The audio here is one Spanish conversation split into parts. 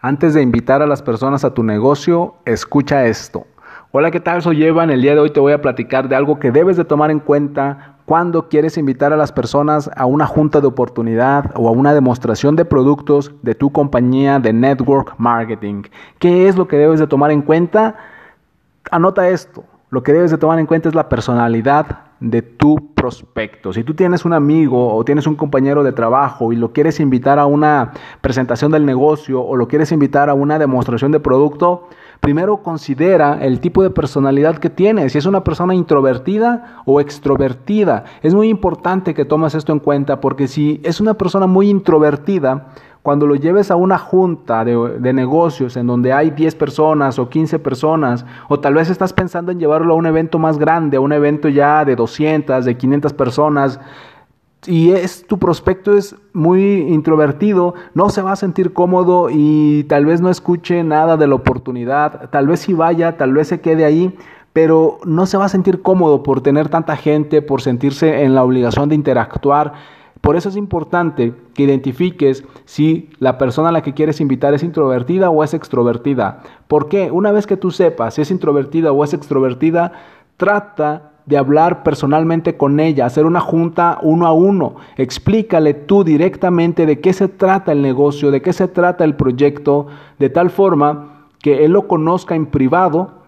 Antes de invitar a las personas a tu negocio, escucha esto. Hola, ¿qué tal? Soy Evan. El día de hoy te voy a platicar de algo que debes de tomar en cuenta cuando quieres invitar a las personas a una junta de oportunidad o a una demostración de productos de tu compañía de network marketing. ¿Qué es lo que debes de tomar en cuenta? Anota esto. Lo que debes de tomar en cuenta es la personalidad de tu prospecto. Si tú tienes un amigo o tienes un compañero de trabajo y lo quieres invitar a una presentación del negocio o lo quieres invitar a una demostración de producto, primero considera el tipo de personalidad que tiene, si es una persona introvertida o extrovertida. Es muy importante que tomes esto en cuenta porque si es una persona muy introvertida, cuando lo lleves a una junta de, negocios en donde hay 10 personas o 15 personas, o tal vez estás pensando en llevarlo a un evento más grande, a un evento ya de 200, de 500 personas, y es tu prospecto es muy introvertido, no se va a sentir cómodo y tal vez no escuche nada de la oportunidad, tal vez si vaya, tal vez se quede ahí, pero no se va a sentir cómodo por tener tanta gente, por sentirse en la obligación de interactuar por eso es importante que identifiques si la persona a la que quieres invitar es introvertida o es extrovertida. ¿Por qué? Una vez que tú sepas si es introvertida o es extrovertida, trata de hablar personalmente con ella, hacer una junta uno a uno. Explícale tú directamente de qué se trata el negocio, de qué se trata el proyecto, de tal forma que él lo conozca en privado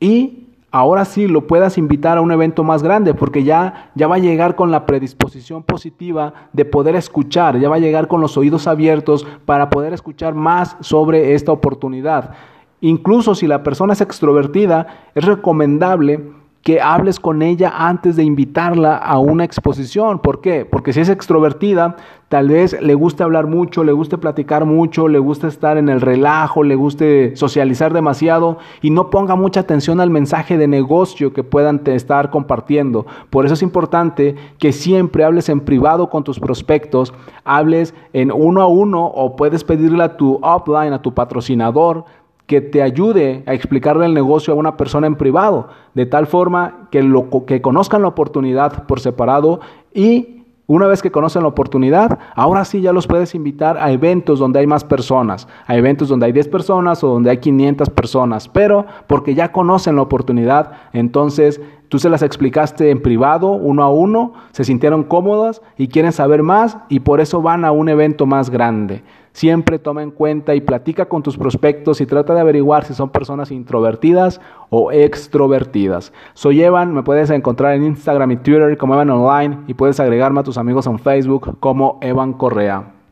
y ahora sí lo puedas invitar a un evento más grande, porque ya, ya va a llegar con la predisposición positiva de poder escuchar, ya va a llegar con los oídos abiertos para poder escuchar más sobre esta oportunidad. Incluso si la persona es extrovertida, es recomendable que hables con ella antes de invitarla a una exposición. ¿Por qué? Porque si es extrovertida, tal vez le guste hablar mucho, le guste platicar mucho, le guste estar en el relajo, le guste socializar demasiado y no ponga mucha atención al mensaje de negocio que puedan estar compartiendo. Por eso es importante que siempre hables en privado con tus prospectos, hables en uno a uno o puedes pedirle a tu upline, a tu patrocinador, que te ayude a explicarle el negocio a una persona en privado, de tal forma que, lo, que conozcan la oportunidad por separado y una vez que conocen la oportunidad, ahora sí ya los puedes invitar a eventos donde hay más personas, a eventos donde hay 10 personas o donde hay 500 personas, pero porque ya conocen la oportunidad, entonces tú se las explicaste en privado, uno a uno, se sintieron cómodas y quieren saber más y por eso van a un evento más grande. Siempre toma en cuenta y platica con tus prospectos y trata de averiguar si son personas introvertidas o extrovertidas. Soy Evan, me puedes encontrar en Instagram y Twitter como Evan Online y puedes agregarme a tus amigos en Facebook como Evan Correa.